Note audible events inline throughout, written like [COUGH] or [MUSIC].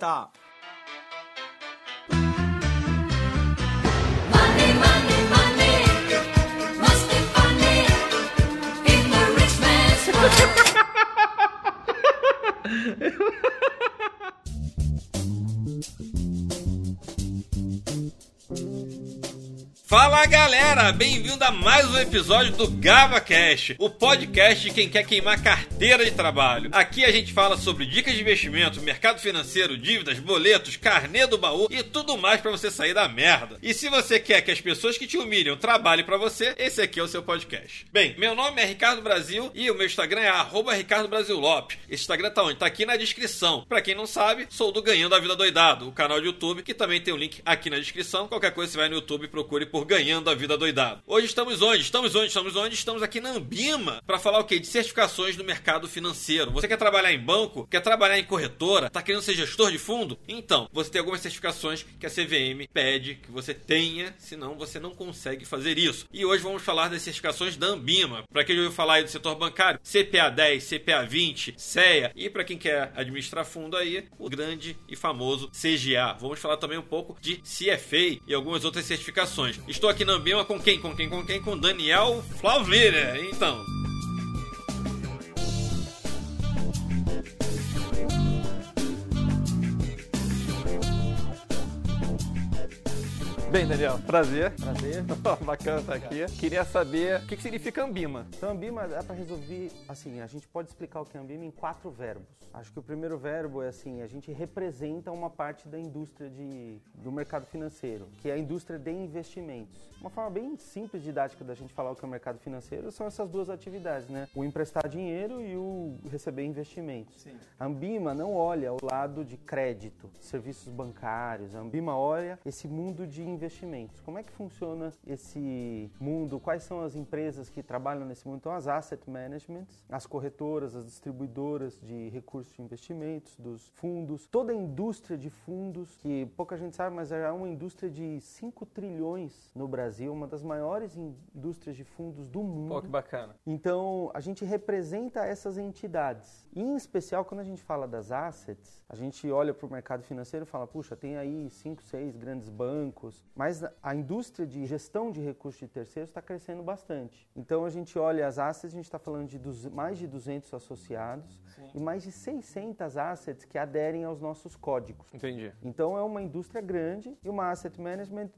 stop. Money, money, money. Must be funny in the rich man's world. [LAUGHS] Fala galera, bem-vindo a mais um episódio do GavaCast, o podcast de quem quer queimar carteira de trabalho. Aqui a gente fala sobre dicas de investimento, mercado financeiro, dívidas, boletos, carnê do baú e tudo mais pra você sair da merda. E se você quer que as pessoas que te humilham trabalhem pra você, esse aqui é o seu podcast. Bem, meu nome é Ricardo Brasil e o meu Instagram é arroba Ricardo Brasil Lopes. Esse Instagram tá onde? Tá aqui na descrição. Pra quem não sabe, sou do Ganhando a Vida Doidado, o canal de YouTube que também tem o link aqui na descrição. Qualquer coisa você vai no YouTube e procure por Ganhando a Vida Doidado. Hoje estamos onde? Estamos onde? Estamos onde? Estamos aqui na Ambima para falar o quê? De certificações do mercado financeiro. Você quer trabalhar em banco? Quer trabalhar em corretora? Tá querendo ser gestor de fundo? Então, você tem algumas certificações que a CVM pede que você tenha, senão você não consegue fazer isso. E hoje vamos falar das certificações da Ambima. Para quem já ouviu falar aí do setor bancário, CPA 10, CPA 20, CEA e para quem quer administrar fundo aí, o grande e famoso CGA. Vamos falar também um pouco de CFA e algumas outras certificações. Estou aqui na Ambima com quem? Com quem? Com quem? Com Daniel Flavira. Então, Bem, Daniel, prazer. Prazer. [LAUGHS] Bacana estar aqui. Queria saber o que, que significa Ambima. Então, Ambima dá para resolver, assim, a gente pode explicar o que é Ambima em quatro verbos. Acho que o primeiro verbo é assim, a gente representa uma parte da indústria de, do mercado financeiro, que é a indústria de investimentos. Uma forma bem simples, didática da gente falar o que é o mercado financeiro são essas duas atividades, né? O emprestar dinheiro e o receber investimentos. Sim. A Ambima não olha o lado de crédito, serviços bancários. A Ambima olha esse mundo de investimentos. Como é que funciona esse mundo? Quais são as empresas que trabalham nesse mundo? Então, as asset managements, as corretoras, as distribuidoras de recursos de investimentos, dos fundos, toda a indústria de fundos, que pouca gente sabe, mas é uma indústria de 5 trilhões no Brasil, uma das maiores indústrias de fundos do mundo. Pô, que bacana. Então, a gente representa essas entidades. E, em especial, quando a gente fala das assets, a gente olha para o mercado financeiro e fala, puxa, tem aí cinco, seis grandes bancos, mas a indústria de gestão de recursos de terceiros está crescendo bastante. Então, a gente olha as assets, a gente está falando de mais de 200 associados e mais de 600 assets que aderem aos nossos códigos. Entendi. Então é uma indústria grande e uma asset management,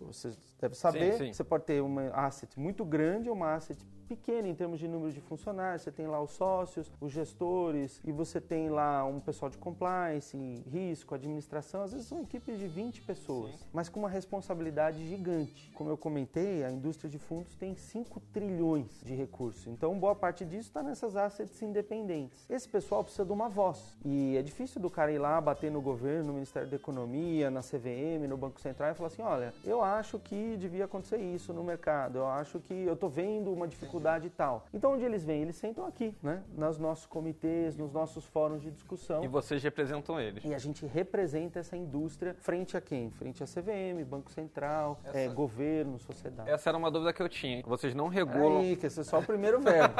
você deve saber, Sim, sim. você pode ter uma asset muito grande ou uma asset pequena em termos de número de funcionários. Você tem lá os sócios, os gestores e você tem lá um pessoal de compliance, risco, administração. Às vezes são equipes de 20 pessoas, mas com uma responsabilidade gigante. Como eu comentei, a indústria de fundos tem 5 trilhões de recursos. Então boa parte disso está nessas assets independentes. Esse pessoal precisa de uma voz e é difícil do cara ir lá bater no governo, no Ministério da Economia, na CVM, no Banco Central e falar assim, olha, eu acho que devia acontecer isso no mercado, eu acho que eu tô vendo uma dificuldade e tal. Então onde eles vêm? Eles sentam aqui, né? Nos nossos comitês, nos nossos fóruns de discussão. E vocês representam eles. E a gente representa essa indústria frente a quem? Frente à CVM, Banco Central, Essa- é, governo, sociedade. Essa era uma dúvida que eu tinha. Vocês não regulam. Aí, que esse é só o primeiro verbo.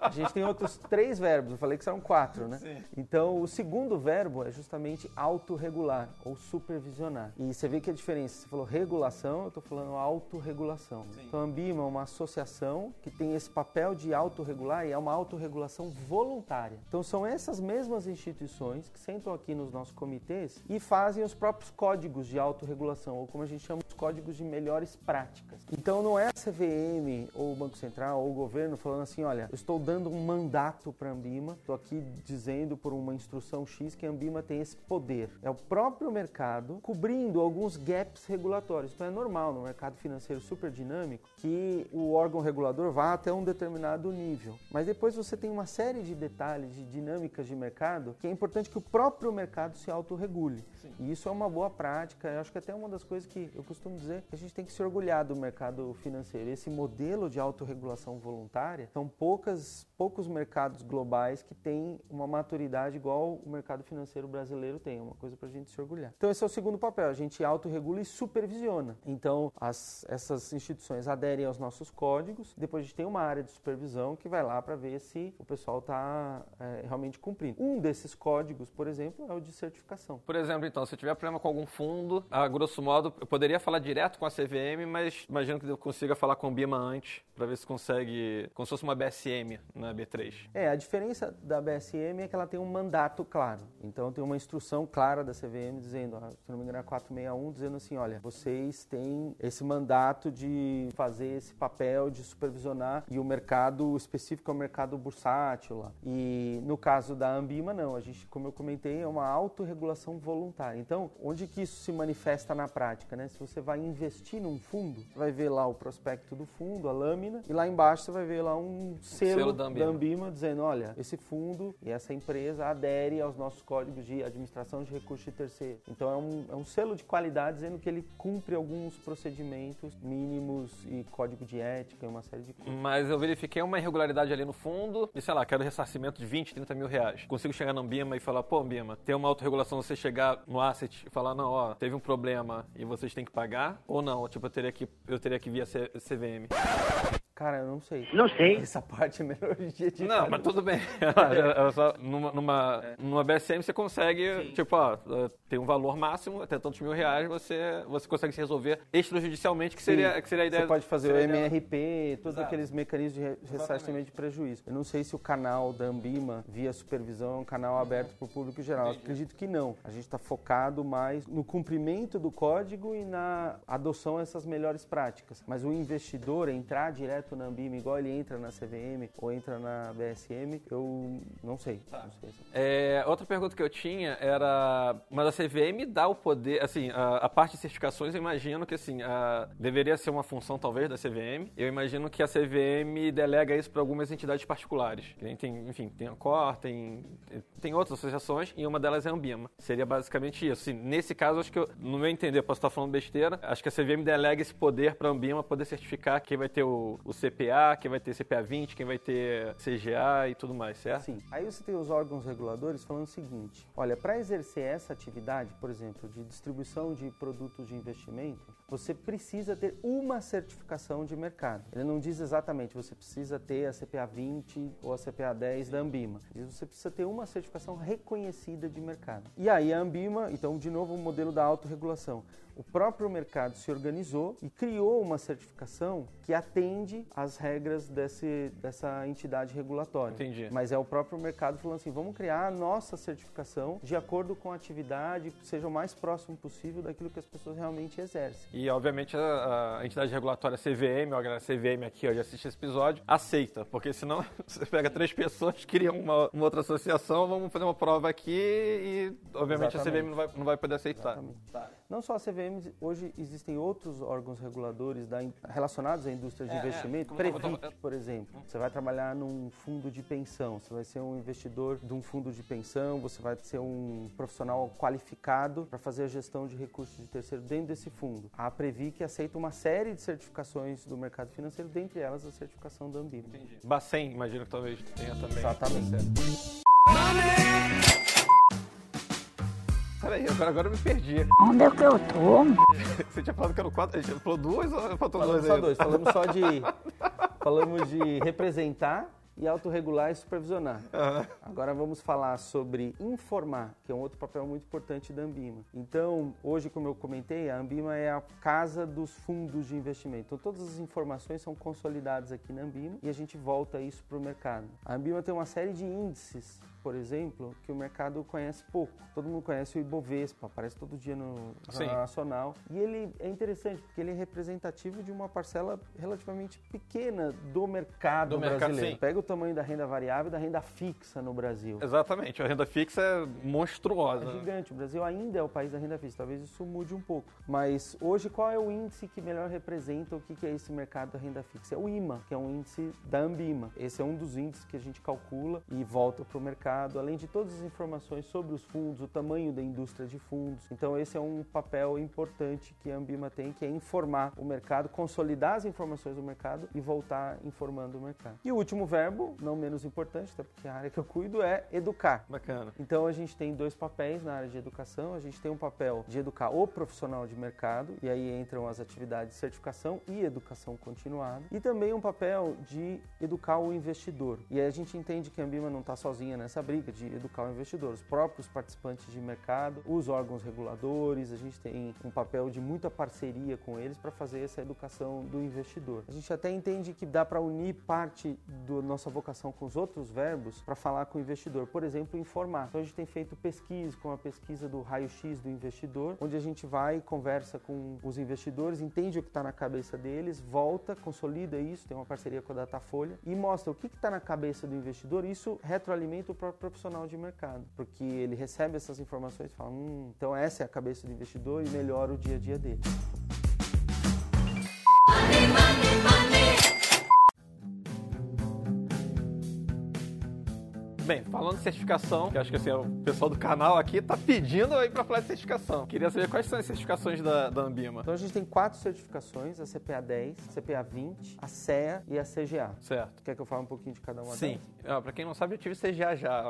A gente tem outros três verbos, eu falei que são quatro, né? Então, o segundo verbo é justamente autorregular ou supervisionar. E você vê que a diferença, você falou regulação, eu estou falando autorregulação. Então, a Ambima é uma associação que tem esse papel de autorregular e é uma autorregulação voluntária. Então, são essas mesmas instituições que sentam aqui nos nossos comitês e fazem os próprios códigos de autorregulação, ou como a gente chama, os códigos de melhores práticas. Então, não é a CVM ou o Banco Central ou o governo falando assim, olha, eu estou dando um mandato para a Ambima, estou aqui dizendo por uma instrução X que a Ambima tem esse poder. É o próprio mercado cobrindo alguns gaps regulatórios. Então é normal no mercado financeiro super dinâmico que o órgão regulador vá até um determinado nível. Mas depois você tem uma série de detalhes, de dinâmicas de mercado, que é importante que o próprio mercado se autorregule. E isso é uma boa prática. Eu acho que até uma das coisas que eu costumo dizer que a gente tem que se orgulhar do mercado financeiro. Esse modelo de autorregulação voluntária são poucas, poucos mercados globais que têm uma maturidade igual o mercado financeiro brasileiro tem. É uma coisa para a gente se orgulhar. Então esse é o segundo papel. A gente autorregula e supervisiona. Então as, essas instituições aderem aos nossos códigos. Depois a gente tem uma área de supervisão que vai lá para ver se o pessoal está realmente cumprindo. Um desses códigos, por exemplo, é o de certificação. Por exemplo, então, se eu tiver problema com algum fundo, a grosso modo, eu poderia falar direto com a CVM, mas imagino que eu consiga falar com o BIMA antes, para ver se consegue, como se fosse uma BSM na B3. É, a diferença da BSM é que ela tem um mandato claro. Então tem uma instrução clara da CVM dizendo, se não me engano é 461, dizendo assim, olha, vocês têm esse mandato de fazer esse papel de supervisionar e o mercado específico é o mercado bursátil lá. E no caso da Ambima, não. A gente, como eu comentei, é uma autorregulação voluntária. Então, onde que isso se manifesta na prática, né? Se você vai investir num fundo, você vai ver lá o prospecto do fundo, a lâmina, e lá embaixo você vai ver lá um selo, Selo da da, Ambima. Ambima. dizendo, olha, esse fundo e essa empresa adere aos nossos códigos de administração de recursos de terceiro. Então é um, é um selo de qualidade dizendo que ele cumpre alguns procedimentos mínimos e código de ética e uma série de coisas. Mas eu verifiquei uma irregularidade ali no fundo e, sei lá, quero ressarcimento de 20, 30 mil reais. Consigo chegar na Ambima e falar, pô, Ambima, tem uma autorregulação, você chegar no asset e falar, não, ó, teve um problema e vocês têm que pagar? Ou não? Tipo, eu teria que, eu teria que via C- CVM. Cara, eu não sei. Não sei. Essa parte é melhor [LAUGHS] de editar. Não, mas tudo bem. [LAUGHS] Ela só- numa, numa, numa BSM você consegue, tipo, ó, tem um valor máximo, até tantos mil reais, você, você consegue se resolver extrajudicialmente, que seria, que seria a ideia. Você pode fazer o a ideia- MRP, todos Exato. aqueles mecanismos de re- ressarcimento de prejuízo. Eu não sei se o canal da Ambima, via supervisão, é um canal aberto para o público geral. Acredito que não. A gente está focado mais no cumprimento do código e na adoção dessas melhores práticas. Mas o investidor entrar direto na Ambima, igual ele entra na CVM ou entra na BSM, eu não sei. Não sei se- É, outra pergunta que eu tinha era, mas a CVM dá o poder, assim, a, a parte de certificações eu imagino que, assim, a- deveria ser uma função talvez da CVM. Eu imagino que a CVM delega isso para algumas entidades particulares. Tem, enfim, tem a COR, tem, tem outras associações e uma delas é a Ambima. Seria basicamente isso. Assim, nesse caso, acho que, eu, no meu entender, posso estar falando besteira, acho que a CVM delega esse poder para a Ambima poder certificar quem vai ter o, o CPA, quem vai ter CPA 20, quem vai ter CGA e tudo mais, certo? Sim. Aí você tem os órgãos reguladores falando o seguinte: olha, para exercer essa atividade, por exemplo, de distribuição de produtos de investimento, você precisa ter uma certificação de mercado. Ele não diz exatamente você precisa ter a CPA 20 ou a CPA 10 da Ambima. Diz você precisa ter uma certificação reconhecida de mercado. E aí a Ambima, então de novo o modelo da autorregulação. O próprio mercado se organizou e criou uma certificação que atende às regras desse, dessa entidade regulatória. Entendi. Mas é o próprio mercado falando assim, vamos criar a nossa certificação de acordo com a atividade, seja o mais próximo possível daquilo que as pessoas realmente exercem. E, obviamente, a, a entidade regulatória CVM, ó, a galera CVM aqui, ó, já assiste esse episódio, aceita. Porque senão [LAUGHS] você pega três pessoas, criam uma, uma outra associação, vamos fazer uma prova aqui e, obviamente, a Exatamente. CVM não vai, não vai poder aceitar. Exatamente. Não só a CVM, hoje existem outros órgãos reguladores da relacionados à indústria de É, é, investimento. eu tava- Previt, por exemplo. Você vai trabalhar num fundo de pensão, você vai ser um investidor de um fundo de pensão, você vai ser um profissional qualificado para fazer a gestão de recursos de terceiro dentro desse fundo. A Previc aceita uma série de certificações do mercado financeiro, dentre elas a certificação da Ambima. Bacen, imagino que talvez tenha também. Exatamente. Peraí, agora, agora eu me perdi. Onde é que eu tô? [LAUGHS] Você tinha falado que eram quatro, a gente falou duas ou faltou Falamos duas só aí? dois. Falamos só de. [LAUGHS] falamos de representar e autorregular e supervisionar. Agora vamos falar sobre informar, que é um outro papel muito importante da Ambima. Então, hoje, como eu comentei, a Ambima é a casa dos fundos de investimento. Então, todas as informações são consolidadas aqui na Ambima e a gente volta isso para o mercado. A Ambima tem uma série de índices, por exemplo, que o mercado conhece pouco. Todo mundo conhece o Ibovespa, aparece todo dia no. Jornal Nacional. E ele é interessante porque ele é representativo de uma parcela relativamente pequena do mercado Do mercado, brasileiro. sim. Pega o tamanho da renda variável e da renda fixa no Brasil. Exatamente, a renda fixa é monstruosa. É gigante. O Brasil ainda é o país da renda fixa. Talvez isso mude um pouco. Mas hoje, qual é o índice que melhor representa o que que é esse mercado da renda fixa? É o IMA, que é um índice da Ambima. Esse é um dos índices que a gente calcula e volta para o mercado mercado, além de todas as informações sobre os fundos, o tamanho da indústria de fundos. Então esse é um papel importante que a Ambima tem, que é informar o mercado, consolidar as informações do mercado e voltar informando o mercado. E o último verbo, não menos importante, até porque a área que eu cuido é educar. Bacana. Então a gente tem dois papéis na área de educação. A gente tem um papel de educar o profissional de mercado, e aí entram as atividades de certificação e educação continuada, e também um papel de educar o investidor. E aí a gente entende que a Ambima não está sozinha nessa briga de educar o investidor. Os próprios participantes de mercado, os órgãos reguladores, a gente tem um papel de muita parceria com eles para fazer essa educação do investidor. A gente até entende que dá para unir parte da nossa vocação com os outros verbos para falar com o investidor. Por exemplo, informar. Então a gente tem feito pesquisa, com a pesquisa do raio-x do investidor, onde a gente vai, conversa com os investidores, entende o que está na cabeça deles, volta, consolida isso, tem uma parceria com a Datafolha e mostra o que está na cabeça do investidor. Isso retroalimenta o próprio profissional de mercado, porque ele recebe essas informações e fala: hum, então essa é a cabeça do investidor e melhora o dia a dia dele. Money, money, money. Bem, falando de certificação, que acho que assim, o pessoal do canal aqui tá pedindo aí pra falar de certificação. Queria saber quais são as certificações da, da Ambima. Então a gente tem quatro certificações: a CPA 10, a CPA 20, a CEA e a CGA. Certo. Quer que eu fale um pouquinho de cada uma Sim. delas? Ah, pra quem não sabe, eu tive CGA já.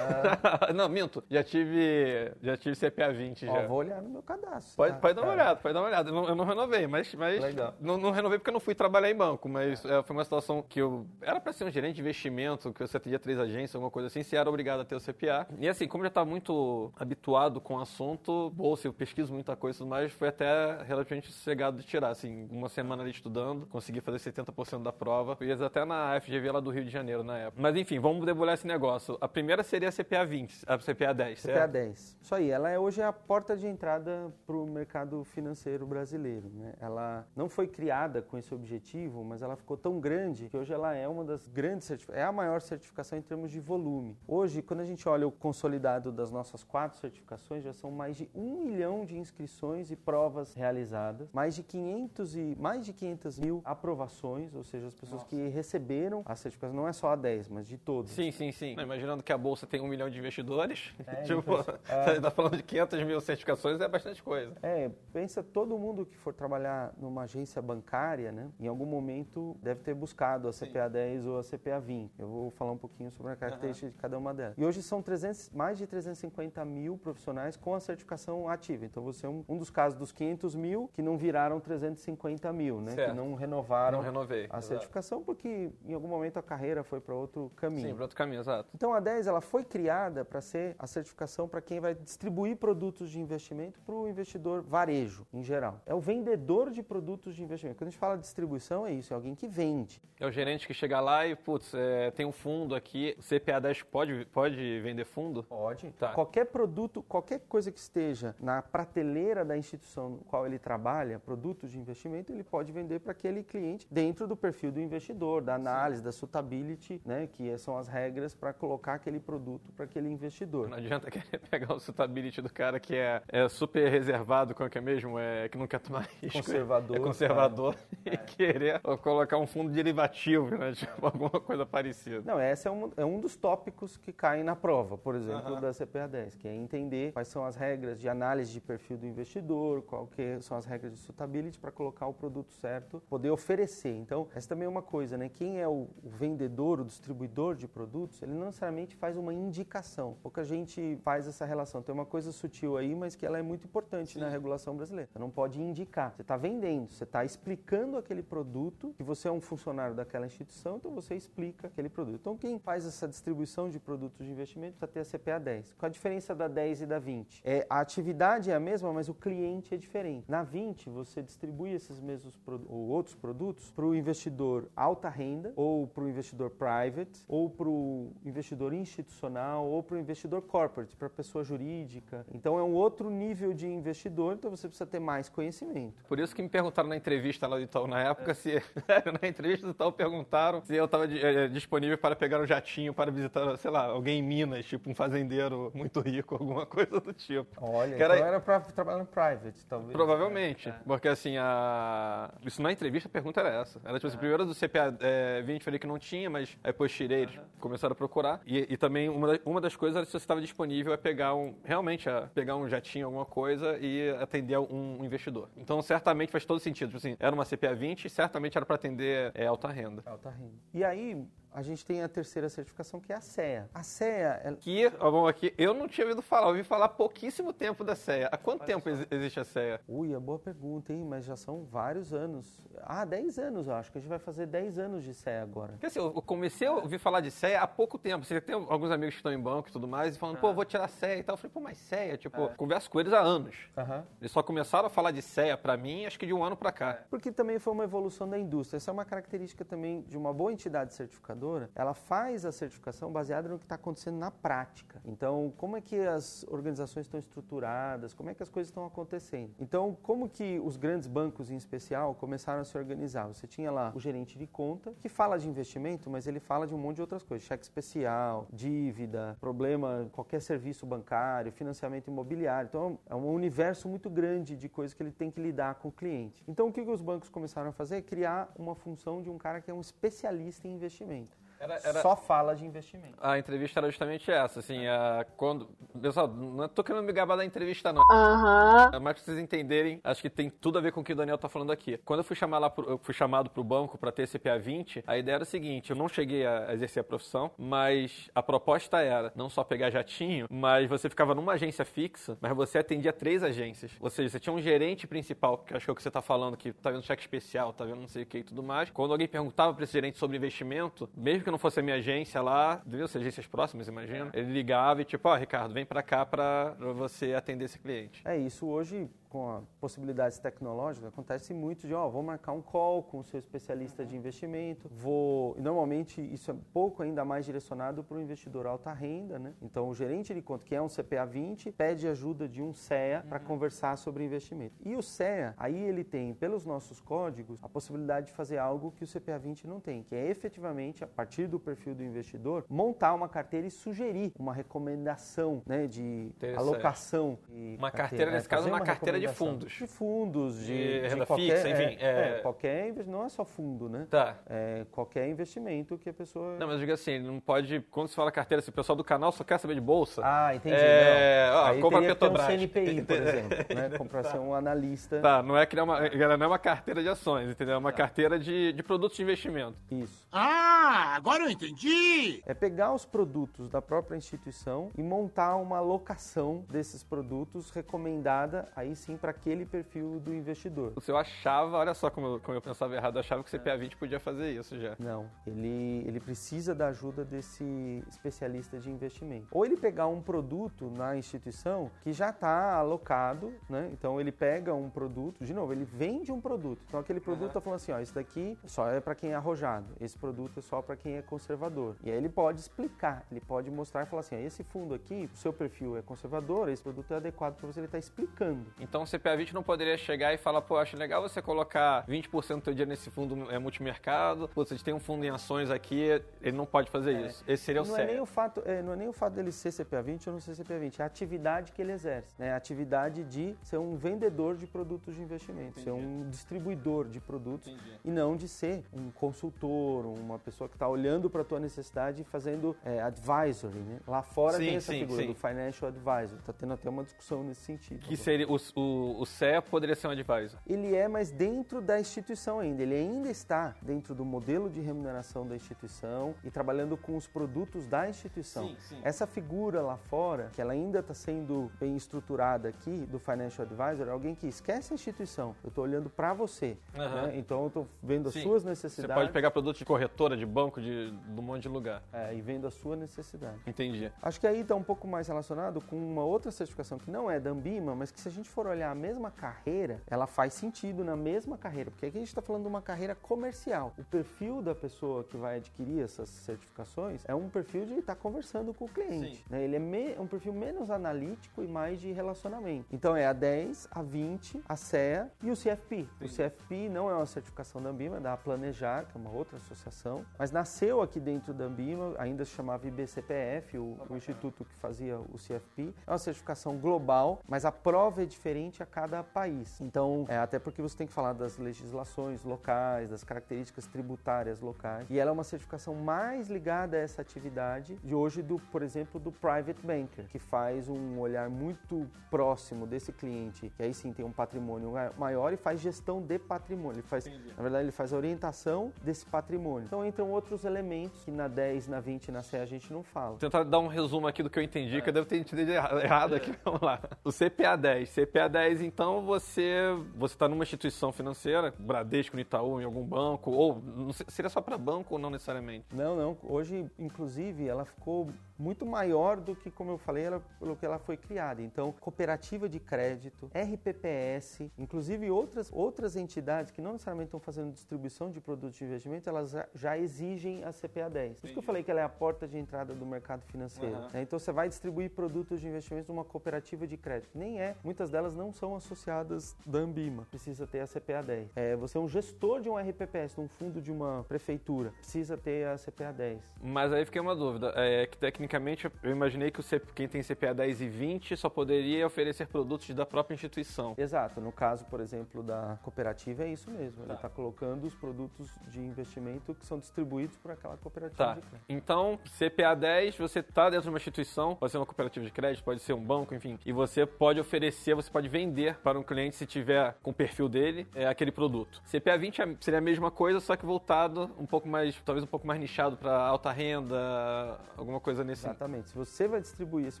[LAUGHS] não, minto. Já tive, já tive CPA 20 já. Ó, vou olhar no meu cadastro. Pode, tá? pode dar uma Cara, olhada, pode dar uma olhada. Eu não, eu não renovei, mas, mas Legal. não, não renovei porque eu não fui trabalhar em banco, mas é, foi uma situação que eu era para ser um gerente de investimento, que você atendia três agências, alguma coisa assim, era obrigado a ter o CPA. E assim, como eu já estava muito habituado com o assunto, bolsa, eu pesquiso muita coisa mais, foi até relativamente sossegado de tirar, assim, uma semana ali estudando, consegui fazer 70% da prova, fiz até na FGV lá do Rio de Janeiro na época. Mas enfim, vamos debulhar esse negócio. A primeira seria a CPA 20, a CPA 10, CPA certo? 10. Isso aí, ela é hoje é a porta de entrada para o mercado financeiro brasileiro. Né? Ela não foi criada com esse objetivo, mas ela ficou tão grande que hoje ela é uma das grandes certificações, é a maior certificação em termos de volume. Hoje, quando a gente olha o consolidado das nossas quatro certificações, já são mais de um milhão de inscrições e provas realizadas, mais de 500 e mais de 500 mil aprovações, ou seja, as pessoas que receberam a certificação não é só a 10, mas de todos. Sim, sim, sim. Imaginando que a bolsa tem um milhão de investidores, É, [LAUGHS] tipo, então, [LAUGHS] você tá falando de 500 mil certificações, é bastante coisa. É, pensa todo mundo que for trabalhar numa agência bancária, né? Em algum momento deve ter buscado a CPA 10 ou a CPA 20. Eu vou falar um pouquinho sobre a característica de cada uma delas. E hoje são 300, mais de 350 mil profissionais com a certificação ativa. Então você é um, um dos casos dos 500 mil que não viraram 350 mil, né? Certo. Que não renovaram Não renovei. a exato. certificação porque em algum momento a carreira foi para outro caminho. Sim, para outro caminho, exato. Então a 10 ela foi criada para ser a certificação para quem vai distribuir produtos de investimento para o investidor varejo em geral. É o vendedor de produtos de investimento. Quando a gente fala de distribuição é isso, é alguém que vende. É o gerente que chega lá e, putz, é, tem um fundo aqui, o CPA 10 pode, pode vender fundo? Pode. Tá. Qualquer produto, qualquer coisa que esteja na prateleira da instituição no qual ele trabalha, produtos de investimento, ele pode vender para aquele cliente dentro do perfil do investidor, da análise, da suitability, né, que são as regras para colocar aquele produto para aquele investidor. Não adianta [LAUGHS] querer pegar o suitability do cara que é, é super reservado, como é que é mesmo? É, que não quer tomar risco. Conservador, [LAUGHS] É conservador. [LAUGHS] E querer colocar um fundo derivativo, né? Tipo, alguma coisa parecida. Não, esse é um, é um dos tópicos que caem na prova, por exemplo, da CPA 10, que é entender quais são as regras de análise de perfil do investidor, qual que são as regras de suitability para colocar o produto certo, poder oferecer. Então, essa também é uma coisa, né? Quem é o, o vendedor, o distribuidor de produtos, ele não necessariamente faz uma indicação. Pouca gente faz essa relação. Tem uma coisa sutil aí, mas que ela é muito importante na regulação brasileira. Você não pode indicar. Você está vendendo, você está explicando aquele produto, que você é um funcionário daquela instituição, então você explica aquele produto. Então, quem faz essa distribuição de produtos de investimento precisa ter a CPA 10. Qual a diferença da 10 e da 20? É, a atividade é a mesma, mas o cliente é diferente. Na 20, você distribui esses mesmos ou outros produtos para o investidor alta renda, ou para o investidor private, ou para o investidor institucional, ou para o investidor corporate, para a pessoa jurídica. Então, é um outro nível de investidor, então você precisa ter mais conhecimento. Por isso que me perguntaram na entrevista lá do Itaú na É. época se. [LAUGHS] na entrevista do Itaú perguntaram se eu estava disponível para pegar um jatinho para visitar era, sei lá, alguém em Minas, tipo um fazendeiro muito rico, [LAUGHS] alguma coisa do tipo. Olha, Que era- então era pra trabalhar no private, talvez. Provavelmente. Porque assim, a. Isso na entrevista a pergunta era essa. Era tipo assim, primeiro do CPA é, 20 falei que não tinha, mas aí depois tirei, eles começaram a procurar. E, e também uma, da- uma das coisas era se você estava disponível a pegar um. Realmente, a pegar um jatinho, alguma coisa e atender um, um investidor. Então, certamente faz todo sentido. Tipo assim, era uma CPA 20 e certamente era para atender é, alta renda. Alta renda. E aí, a gente tem a terceira certificação, que é a CEA. A CEA, ela- Que, ó, bom, aqui, eu não tinha ouvido falar, ouvi falar há pouquíssimo tempo da CEA. Há quanto tempo exi- existe a CEA? Ui, é boa pergunta, hein? Mas já são vários anos. Ah, 10 anos, eu acho que a gente vai fazer 10 anos de CEA agora. Porque assim, eu comecei a ouvir falar de CEA há pouco tempo. Você tem alguns amigos que estão em banco e tudo mais, e falando, pô, vou tirar CEA e tal. Eu falei, pô, mas CEA, tipo, converso com eles há anos. Aham. Eles só começaram a falar de CEA pra mim, acho que de um ano pra cá. Porque também foi uma evolução da indústria. Essa é uma característica também de uma boa entidade certificadora. Ela faz a certificação baseada no que está acontecendo na prática. Então, como é que as organizações estão estruturadas? Como é que as coisas estão acontecendo? Então, como que os grandes bancos, em especial, começaram a se organizar? Você tinha lá o gerente de conta, que fala de investimento, mas ele fala de um monte de outras coisas. Cheque especial, dívida, problema, qualquer serviço bancário, financiamento imobiliário. Então, é um universo muito grande de coisas que ele tem que lidar com o cliente. Então, o que os bancos começaram a fazer? É criar uma função de um cara que é um especialista em investimento. Era- era- Só fala de investimento. A entrevista era justamente essa, assim, a, quando... Pessoal, não tô querendo me gabar da entrevista, não. Aham. Mas pra vocês entenderem, acho que tem tudo a ver com o que o Daniel tá falando aqui. Quando eu fui chamar lá pro, eu fui chamado pro banco para ter CPA 20, a ideia era o seguinte, eu não cheguei a exercer a profissão, mas a proposta era não só pegar jatinho, mas você ficava numa agência fixa, mas você atendia três agências. Ou seja, você tinha um gerente principal, que acho que é o que você tá falando, que tá vendo cheque especial, tá vendo não sei o que e tudo mais. Quando alguém perguntava para esse gerente sobre investimento, mesmo que não fosse a minha agência lá, deviam ser agências próximas, imagino, ele ligava e tipo, ó, Ricardo, vem para cá para você atender esse cliente. É isso hoje com a possibilidades tecnológicas acontece muito de ó vou marcar um call com o seu especialista de investimento vou e normalmente isso é pouco ainda mais direcionado para o investidor alta renda né? Então o gerente de conta que é um CPA 20 pede ajuda de um CEA para conversar sobre investimento. E o CEA aí ele tem pelos nossos códigos a possibilidade de fazer algo que o CPA 20 não tem que é efetivamente a partir do perfil do investidor montar uma carteira e sugerir uma recomendação né de alocação Uma carteira, nesse caso, fazer uma carteira de fundos. De fundos, de, De renda qualquer, fixa, enfim, É, é- é, qualquer investimento, não é só fundo, né? Tá. É qualquer investimento que a pessoa. Não, mas eu digo assim, ele não pode. Quando se fala carteira, se o pessoal do canal só quer saber de bolsa. Ah, entendi. É, ó, Aí compra teria que ter um Petrobras. CNPI, por exemplo, né? [LAUGHS] Comprar ser um analista. Tá, não é criar uma. Ela não é uma carteira de ações, entendeu? É uma carteira de, de produtos de investimento. Isso. Ah, agora eu entendi! É pegar os produtos da própria instituição e montar uma alocação desses produtos recomendada aí sim para aquele perfil do investidor. Se eu achava, olha só como eu, como eu pensava errado, eu achava que o CPA 20 podia fazer isso já. Não, ele, ele precisa da ajuda desse especialista de investimento. Ou ele pegar um produto na instituição que já está alocado, né? Então ele pega um produto, de novo, ele vende um produto. Então aquele produto está falando assim, ó, isso daqui só é para quem é arrojado, esse produto é só para quem é conservador. E aí ele pode explicar, ele pode mostrar e falar assim, ó, esse fundo aqui, o seu perfil é conservador, esse produto é adequado para você, ele está explicando. Então o CPA 20 não poderia chegar e falar, pô, acho legal você colocar 20% do teu dinheiro nesse fundo é, multimercado, pô, você tem um fundo em ações aqui, ele não pode fazer isso. Esse seria o não é nem o fato é, não é nem o fato dele ser CPA 20 ou não ser CPA 20, é a atividade que ele exerce, né? A atividade de ser um vendedor de produtos de investimento, ser um distribuidor de produtos e não de ser um consultor, uma pessoa que está olhando para a tua necessidade e fazendo é, advisory, né? Lá fora Sim, tem essa sim, figura sim. do financial advisor, tá tendo até uma discussão nesse sentido. Que seria o, o, o CEA poderia ser um advisor. Ele é, mas dentro da instituição ainda. Ele ainda está dentro do modelo de remuneração da instituição e trabalhando com os produtos da instituição. Sim, sim. Essa figura lá fora, que ela ainda está sendo bem estruturada aqui, do Financial Advisor, é alguém que esquece a instituição. Eu estou olhando para você. Aham. né? Então eu estou vendo as Sim. suas Você necessidades pode pegar produtos de corretora, de banco, de, de um monte de lugar. é, e vendo a sua necessidade. Entendi. Acho que aí está um pouco mais relacionado com uma outra certificação que não é da Ambima, mas que se a gente for olhar olhar a mesma carreira, ela faz sentido na mesma carreira, porque aqui a gente está falando de uma carreira comercial. O perfil da pessoa que vai adquirir essas certificações é um perfil de estar conversando com o cliente. né? Ele é me- um perfil menos analítico e mais de relacionamento. Então é a 10, a 20, a CEA e o CFP. O CFP não é uma certificação da Ambima, é da Planejar, que é uma outra associação, mas nasceu aqui dentro da Ambima, ainda se chamava IBCPF, o, o instituto que fazia o CFP. É uma certificação global, mas a prova é diferente a cada país. Então, é, até porque você tem que falar das legislações locais, das características tributárias locais. E ela é uma certificação mais ligada a essa atividade de hoje, do, por exemplo, do private banker, que faz um olhar muito próximo desse cliente, que aí sim tem um patrimônio maior e faz gestão de patrimônio. Ele faz, na verdade, ele faz a orientação desse patrimônio. Então entram outros elementos que na 10, na 20 e na CE a gente não fala. Vou tentar dar um resumo aqui do que eu entendi, que eu devo ter entendido erra- errado aqui. Vamos lá. O CPA 10. CPA 10, então, você você está numa instituição financeira, Bradesco, Itaú, em algum banco, ou seria só para banco ou não necessariamente? Não, não. Hoje, inclusive, ela ficou muito maior do que, como eu falei, ela, pelo que ela foi criada. Então, cooperativa de crédito, RPPS, inclusive outras, outras entidades que não necessariamente estão fazendo distribuição de produtos de investimento, elas já, já exigem a CPA 10. Por isso que eu falei que ela é a porta de entrada do mercado financeiro. né? Então, você vai distribuir produtos de investimento numa cooperativa de crédito. Nem é. Muitas delas não são associadas da Ambima. Precisa ter a CPA 10. É, você é um gestor de um RPPS, de um fundo de uma prefeitura. Precisa ter a CPA 10. Mas aí fiquei uma dúvida. É que tecnicamente eu imaginei que o C- quem tem CPA 10 e 20 só poderia oferecer produtos da própria instituição. Exato. No caso, por exemplo, da cooperativa, é isso mesmo. Ele está colocando os produtos de investimento que são distribuídos por aquela cooperativa Tá. de crédito. Então, CPA 10, você está dentro de uma instituição, pode ser uma cooperativa de crédito, pode ser um banco, enfim, e você pode oferecer, você pode vender para um cliente, se tiver com o perfil dele, é, aquele produto. CPA 20 é- seria a mesma coisa, só que voltado um pouco mais, talvez um pouco mais nichado para alta renda, alguma coisa nesse Exatamente. Se você vai distribuir esse,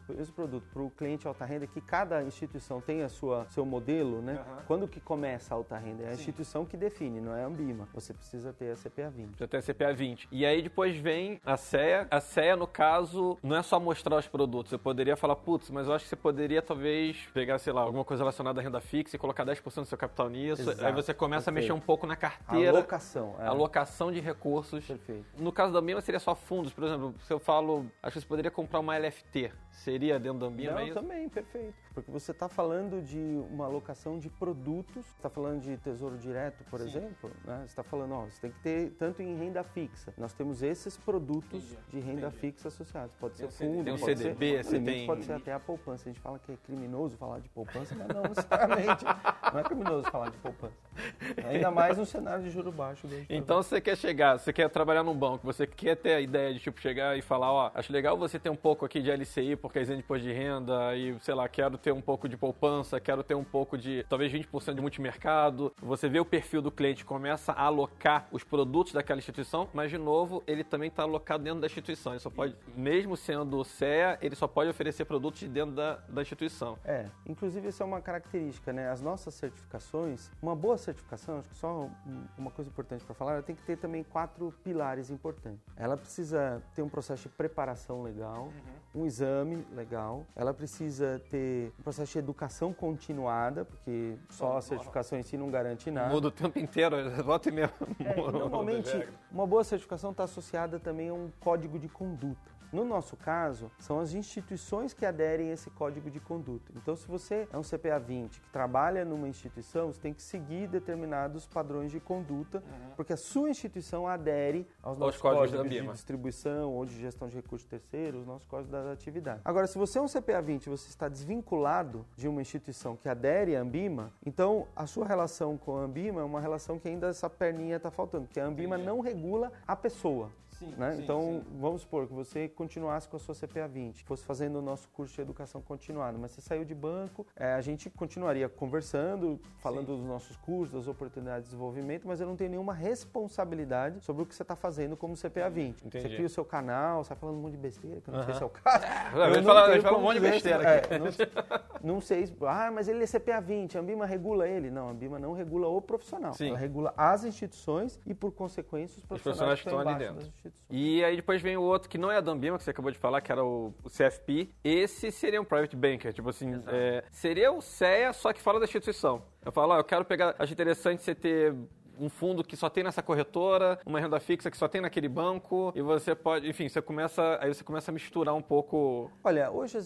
esse produto para o cliente alta renda, que cada instituição tem a sua seu modelo, né? Quando que começa a alta renda? É a instituição que define, não é a Ambima. Você precisa ter a CPA 20. até CPA 20. E aí depois vem a CEA. A CEA, no caso, não é só mostrar os produtos. Eu poderia falar, putz, mas eu acho que você poderia talvez pegar, sei lá, alguma coisa relacionada à renda fixa e colocar 10% do seu capital nisso. Exato, aí você começa a mexer um pouco na carteira. Alocação. é. Alocação de recursos. Perfeito. No caso da Ambima seria só fundos, por exemplo, se eu falo, acho que poderia comprar uma LFT, seria dentro da Ambima, Não, é isso? também, perfeito. Porque você está falando de uma alocação de produtos, está falando de tesouro direto, por exemplo, né? você está falando, ó, você tem que ter tanto em renda fixa. Nós temos esses produtos de renda fixa associados. Pode ser fundo, tem um pode CDB, ser, você limite tem- pode ser até a poupança. A gente fala que é criminoso falar de poupança, mas não [LAUGHS] necessariamente. não é criminoso falar de poupança. Ainda mais no cenário de juro baixo. do Então você quer chegar, você quer trabalhar num banco, você quer ter a ideia de tipo chegar e falar, ó, acho legal você ter um pouco aqui de LCI porque isento de imposto de renda e, sei lá, quero ter um pouco de poupança, quero ter um pouco de, talvez 20% de multimercado. Você vê o perfil do cliente, começa a alocar os produtos daquela instituição, mas de novo, ele também está alocado dentro da instituição. Ele só pode, mesmo sendo CEA, ele só pode oferecer produtos de dentro da, da instituição. É, inclusive essa é uma característica, né? As nossas certificações, uma boa certificação, acho que só um- uma coisa importante para falar, ela tem que ter também quatro pilares importantes. Ela precisa ter um processo de preparação legal, um exame legal, ela precisa ter um processo de educação continuada, porque só a certificação em si não garante nada. Muda o tempo inteiro, [LAUGHS] volta e meia. É, normalmente, uma boa certificação está associada também a um código de conduta. No nosso caso, são as instituições que aderem a esse código de conduta. Então, se você é um CPA 20 que trabalha numa instituição, você tem que seguir determinados padrões de conduta, porque a sua instituição adere aos nossos códigos códigos, da de distribuição ou de gestão de recursos terceiros, os nossos códigos da atividade. Agora, se você é um CPA 20 e você está desvinculado de uma instituição que adere à Ambima, então a sua relação com a Ambima é uma relação que ainda essa perninha está faltando, porque a Ambima não regula a pessoa. Né? então, vamos supor que você continuasse com a sua CPA 20, fosse fazendo o nosso curso de educação continuada, mas você saiu de banco, é, a gente continuaria conversando, falando dos nossos cursos, das oportunidades de desenvolvimento, mas eu não tenho nenhuma responsabilidade sobre o que você está fazendo como CPA 20. Entendi. Você cria o seu canal, sai falando um monte de besteira, que eu não sei se é o caso. [LAUGHS] A Eu gente fala um monte de besteira se- aqui. é, não- Não sei, se- ah, mas ele é CPA 20, a Ambima regula ele. Não, a Ambima não regula o profissional. Sim. Ela regula as instituições e, por consequência, os profissionais, profissionais que estão ali embaixo dentro. E aí depois vem o outro que não é a da Ambima, que você acabou de falar, que era o, o CFP. Esse seria um private banker, tipo assim, é, seria o CEA, só que fala da instituição. Eu falo, ó, eu quero pegar, acho interessante você ter um fundo que só tem nessa corretora, uma renda fixa que só tem naquele banco, e você pode, enfim, você começa, aí você começa a misturar um pouco Olha, hoje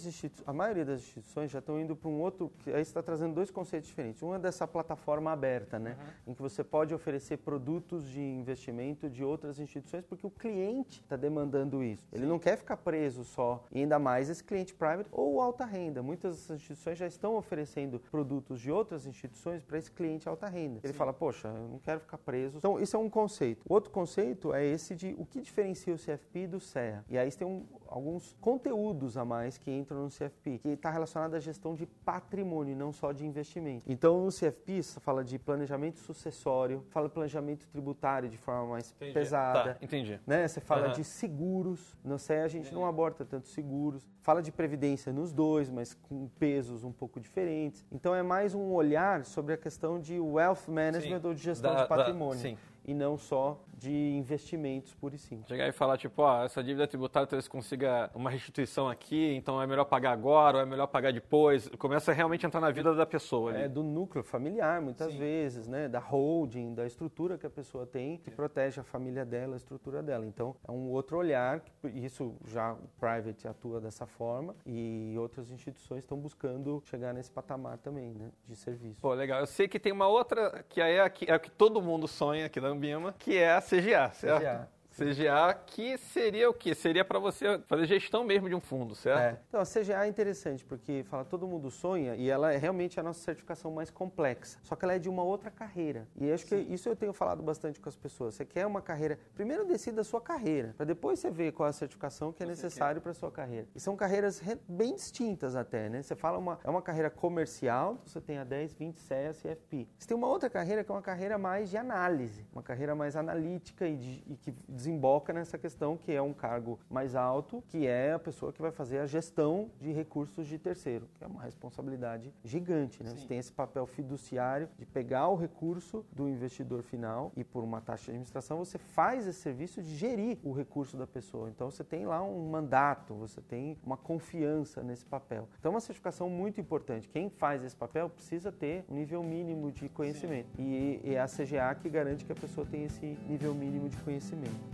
a maioria das instituições já estão indo para um outro. que Aí você está trazendo dois conceitos diferentes. Um é dessa plataforma aberta, né? Em que você pode oferecer produtos de investimento de outras instituições, porque o cliente está demandando isso. Ele não quer ficar preso só, e ainda mais esse cliente private ou alta renda. Muitas dessas instituições já estão oferecendo produtos de outras instituições para esse cliente alta renda. Ele fala, poxa, eu não quero ficar preso. Então, isso é um conceito. Outro conceito é esse de o que diferencia o CFP do CEA. E aí tem um- alguns conteúdos a mais que entram no CFP, que está relacionado à gestão de patrimônio, não só de investimento. Então, no CFP, você fala de planejamento sucessório, fala de planejamento tributário de forma mais pesada. Tá, entendi. Né? Você fala Aham. de seguros. No CEA a gente não aborda tanto seguros. Fala de previdência nos dois, mas com pesos um pouco diferentes. Então é mais um olhar sobre a questão de wealth management Sim. ou de gestão Da- de da- patrimônio. sim. E não só de investimentos pura e simples. Chegar e falar, tipo, ó, essa dívida tributária talvez consiga uma restituição aqui, então é melhor pagar agora ou é melhor pagar depois. Começa a realmente entrar na vida da pessoa ali. É do núcleo familiar, muitas vezes, né? Da holding, da estrutura que a pessoa tem, que protege a família dela, a estrutura dela. Então, é um outro olhar, isso já o private atua dessa forma e outras instituições estão buscando chegar nesse patamar também, né? De serviço. Pô, legal. Eu sei que tem uma outra que aí é a que, é a que todo mundo sonha aqui da Ambima, que é a CGA, certo? CGA. CGA, que seria o quê? Seria para você fazer gestão mesmo de um fundo, certo? É. Então, a CGA é interessante porque fala todo mundo sonha e ela é realmente a nossa certificação mais complexa. Só que ela é de uma outra carreira. E acho que isso eu tenho falado bastante com as pessoas. Você quer uma carreira, primeiro decida a sua carreira, para depois você ver qual é a certificação que é necessário para a sua carreira. E são carreiras re- bem distintas até, né? Você fala uma é uma carreira comercial, você tem a 10, 20 CEA, CFP. Você tem uma outra carreira que é uma carreira mais de análise, uma carreira mais analítica e, de- e que desemboca nessa questão que é um cargo mais alto, que é a pessoa que vai fazer a gestão de recursos de terceiro, que é uma responsabilidade gigante, né? Você tem esse papel fiduciário de pegar o recurso do investidor final e por uma taxa de administração você faz esse serviço de gerir o recurso da pessoa. Então você tem lá um mandato, você tem uma confiança nesse papel. Então é uma certificação muito importante. Quem faz esse papel precisa ter um nível mínimo de conhecimento. E, e é a CGA que garante que a pessoa tem esse nível mínimo de conhecimento.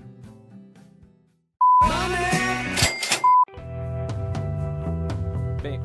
Bem,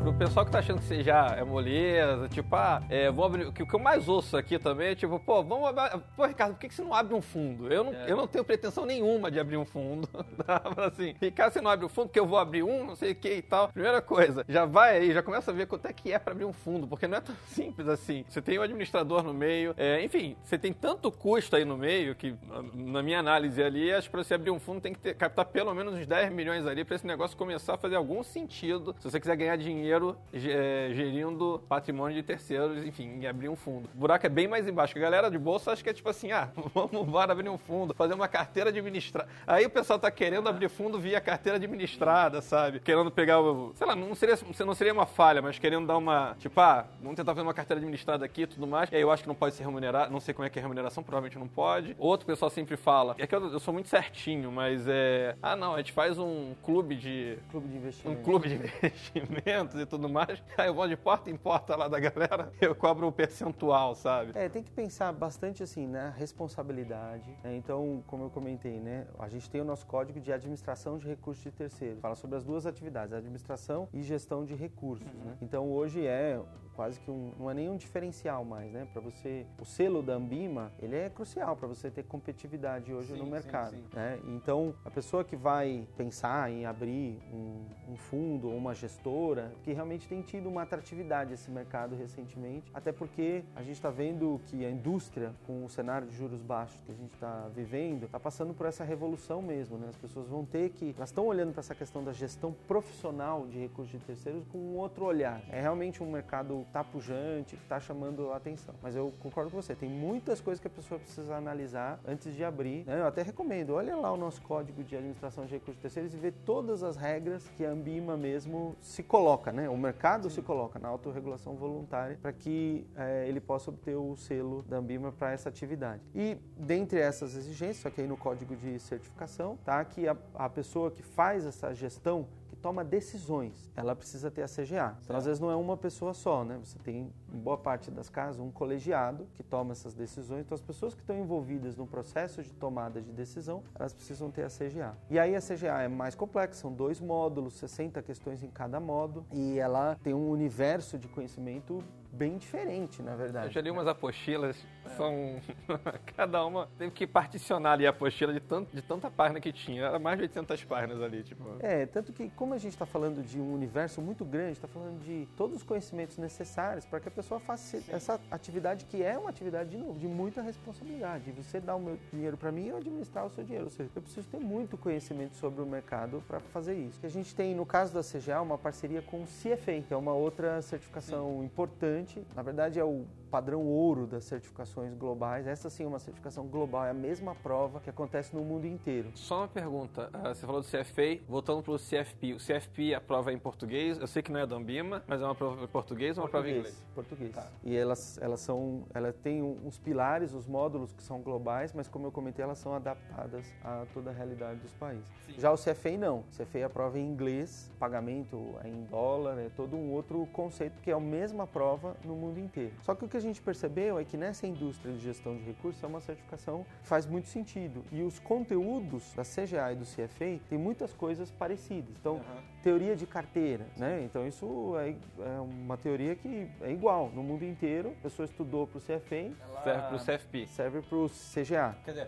pro pessoal que tá achando que você já é moleza, tipo, ah, é, vou abrir. O que o eu mais ouço aqui também é tipo, pô, vamos abrir. Pô, Ricardo, por que, que você não abre um fundo? Eu não, eu não tenho pretensão nenhuma de abrir um fundo. [LAUGHS] Tá? assim, Ricardo, você não abre um fundo, porque eu vou abrir um, não sei o que e tal. Primeira coisa, já vai aí, já começa a ver quanto é que é pra abrir um fundo, porque não é tão [LAUGHS] simples assim. Você tem um administrador no meio, é, enfim, você tem tanto custo aí no meio que, na minha análise ali, acho que pra você abrir um fundo tem que ter, captar pelo menos uns 10 milhões ali pra esse negócio começar a fazer algum sentido. Se você quiser ganhar dinheiro é, gerindo patrimônio de terceiros, enfim, e abrir um fundo. O buraco é bem mais embaixo. A galera de bolsa acha que é tipo assim, ah, [LAUGHS] vamos embora abrir um fundo, fazer uma carteira administrada. Aí o pessoal tá querendo abrir fundo via carteira administrada, sabe? Querendo pegar o. Sei lá, não seria, não seria uma falha, mas querendo dar uma. Tipo, ah, vamos tentar fazer uma carteira administrada aqui e tudo mais. E aí eu acho que não pode ser remunerado. Não sei como é que é a remuneração, provavelmente não pode. Outro pessoal sempre fala. É que eu, eu sou muito certinho, mas é. Ah, não, a gente faz um clube de Clube de um investimento. clube de [LAUGHS] investimentos e tudo mais. [LAUGHS] Aí eu vou de porta em porta lá da galera, eu cobro um percentual, sabe? É, tem que pensar bastante assim na responsabilidade. né? Então, como eu comentei, né, a gente tem o nosso código de administração de recursos de terceiro. Fala sobre as duas atividades, administração e gestão de recursos. Né? Então, hoje é quase que um, não é nenhum diferencial mais, né? Para você, o selo da Ambima, ele é crucial para você ter competitividade hoje no mercado. Né? Então, a pessoa que vai pensar em abrir um, um fundo ou uma gestora, que realmente tem tido uma atratividade esse mercado recentemente, até porque a gente está vendo que a indústria, com o cenário de juros baixos que a gente está vivendo, está passando por essa revolução mesmo. Né? As pessoas vão ter que, elas estão olhando para essa questão da gestão profissional de recursos de terceiros com um outro olhar. É realmente um mercado tá pujante, que está chamando a atenção. Mas eu concordo com você, tem muitas coisas que a pessoa precisa analisar antes de abrir. né? Eu até recomendo, olha lá o nosso código de administração de recursos terceiros e vê todas as regras que a Ambima mesmo se coloca, né? O mercado se coloca na autorregulação voluntária para que eh, ele possa obter o selo da Ambima para essa atividade. E dentre essas exigências, só que aí no código de certificação, tá que a, a pessoa que faz essa gestão toma decisões, ela precisa ter a CGA. Então, às vezes, não é uma pessoa só, né? Você tem, em boa parte das casas, um colegiado que toma essas decisões. Então, as pessoas que estão envolvidas no processo de tomada de decisão, elas precisam ter a CGA. E aí, a CGA é mais complexa, são dois módulos, 60 questões em cada módulo, e ela tem um universo de conhecimento bem diferente, na Eu verdade. já li umas apostilas, são. [LAUGHS] Cada uma teve que particionar ali a apostila de, tanto, de tanta página que tinha. Era mais de 800 páginas ali, tipo. É, tanto que como a gente está falando de um universo muito grande, está falando de todos os conhecimentos necessários para que a pessoa faça essa atividade que é uma atividade, de novo, de muita responsabilidade. Você dá o meu dinheiro para mim e eu administrar o seu dinheiro. Ou seja, eu preciso ter muito conhecimento sobre o mercado para fazer isso. Que a gente tem, no caso da CGA, uma parceria com o CFA, que é uma outra certificação importante. Na verdade, é o padrão ouro das certificações globais. Essa sim é uma certificação global, é a mesma prova que acontece no mundo inteiro. Só uma pergunta. ah, Você falou do CFA, voltando para o CFP. O CFP, a prova é em português. Eu sei que não é da Ambima, mas é uma prova em português ou uma prova em inglês? Português. E elas, elas são, ela tem uns pilares, os módulos que são globais, mas como eu comentei, elas são adaptadas a toda a realidade dos países. Já o CFA não. O CFA é a prova em inglês, pagamento é em dólar, é todo um outro conceito que é a mesma prova no mundo inteiro. Só que o que a gente percebeu é que nessa indústria de gestão de recursos é uma certificação que faz muito sentido. E os conteúdos da CGA e do CFA têm muitas coisas parecidas. Então, teoria de carteira, né? Então isso é, é uma teoria que é igual no mundo inteiro. A pessoa estudou para o CFA, Serve para o CFP. serve para o CGA. Quer dizer,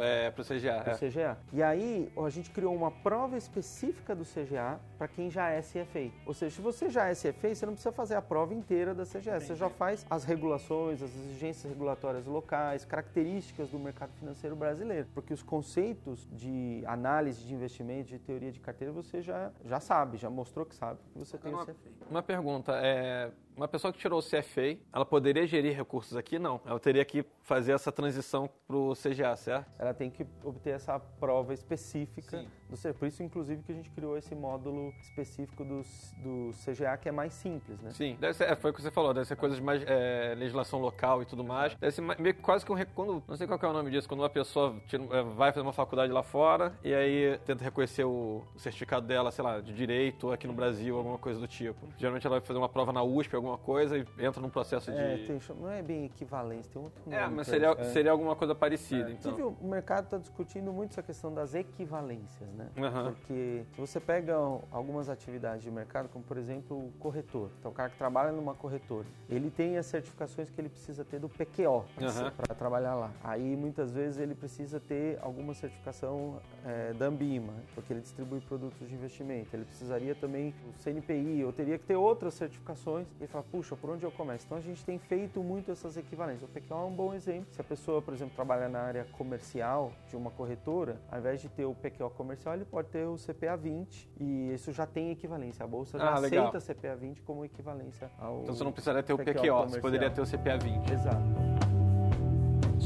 é, é para o CGA. pro é. CGA. E aí a gente criou uma prova específica do CGA para quem já é CFA. Ou seja, se você já é CFA, você não precisa fazer a prova inteira da CGA. Você já faz as regulações, as exigências regulatórias locais, características do mercado financeiro brasileiro. Porque os conceitos de análise de investimento, de teoria de carteira, você já, já sabe, já mostrou que sabe, porque você tem Uma, CFA. uma pergunta, é, uma pessoa que tirou o CFA, ela poderia gerir recursos aqui? Não. Ela teria que fazer essa transição para o CGA, certo? ela tem que obter essa prova específica do C. Por isso, inclusive, que a gente criou esse módulo específico do, do CGA, que é mais simples, né? Sim, deve ser, é, foi o que você falou, deve ser coisas mais é, legislação local e tudo mais. Deve ser meio quase que um quando não sei qual é o nome disso, quando uma pessoa tira- é, vai fazer uma faculdade lá fora e aí tenta reconhecer o, o certificado dela, sei lá, de direito aqui no Brasil, alguma coisa do tipo. Geralmente ela vai fazer uma prova na USP, alguma coisa e entra num processo de É, tem- não é bem equivalência, tem outro nome. É, mas seria. É. seria alguma coisa parecida, então. Inclusive, o mercado está discutindo muito essa questão das equivalências, né? Aham. Porque se você pega algumas atividades de mercado, como por exemplo o corretor, então o cara que trabalha numa corretora, ele tem as certificações que ele precisa ter do PQO Aham. para trabalhar lá. Aí muitas vezes ele precisa ter alguma certificação é, da Ambima, porque ele distribui produtos de investimento. Ele precisaria também do CNPI, ou teria que ter outras certificações. E ele fala, puxa, por onde eu começo? Então a gente tem feito muito essas equivalências. O PQO é um bom exemplo. Se a pessoa, por exemplo, trabalha na área comercial de uma corretora, ao invés de ter o PQO comercial, ele pode ter o CPA 20 e isso já tem equivalência. A bolsa já Ah, aceita CPA 20 como equivalência ao Então você não precisaria ter o PQO PQO, você poderia ter o CPA 20. Exato.